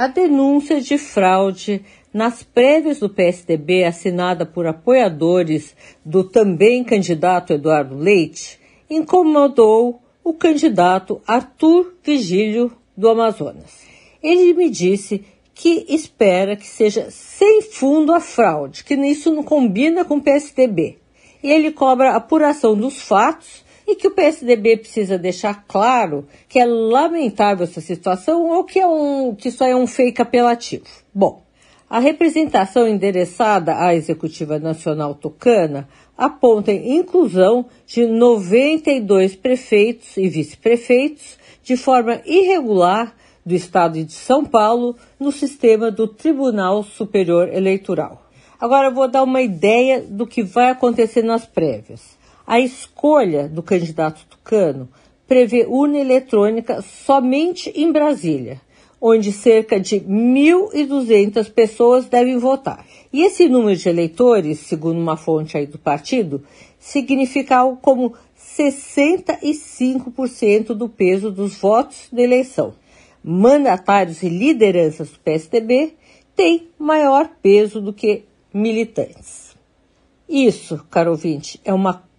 a denúncia de fraude nas prévias do PSDB, assinada por apoiadores do também candidato Eduardo Leite, incomodou o candidato Arthur Vigílio do Amazonas. Ele me disse que espera que seja sem fundo a fraude, que isso não combina com o PSDB. E ele cobra apuração dos fatos e que o PSDB precisa deixar claro que é lamentável essa situação ou que, é um, que isso é um fake apelativo. Bom, a representação endereçada à Executiva Nacional Tucana aponta inclusão de 92 prefeitos e vice-prefeitos de forma irregular do Estado de São Paulo no sistema do Tribunal Superior Eleitoral. Agora eu vou dar uma ideia do que vai acontecer nas prévias. A escolha do candidato tucano prevê urna eletrônica somente em Brasília, onde cerca de 1.200 pessoas devem votar. E esse número de eleitores, segundo uma fonte aí do partido, significa algo como 65% do peso dos votos da eleição mandatários e lideranças do PSDB têm maior peso do que militantes. Isso, caro ouvinte, é uma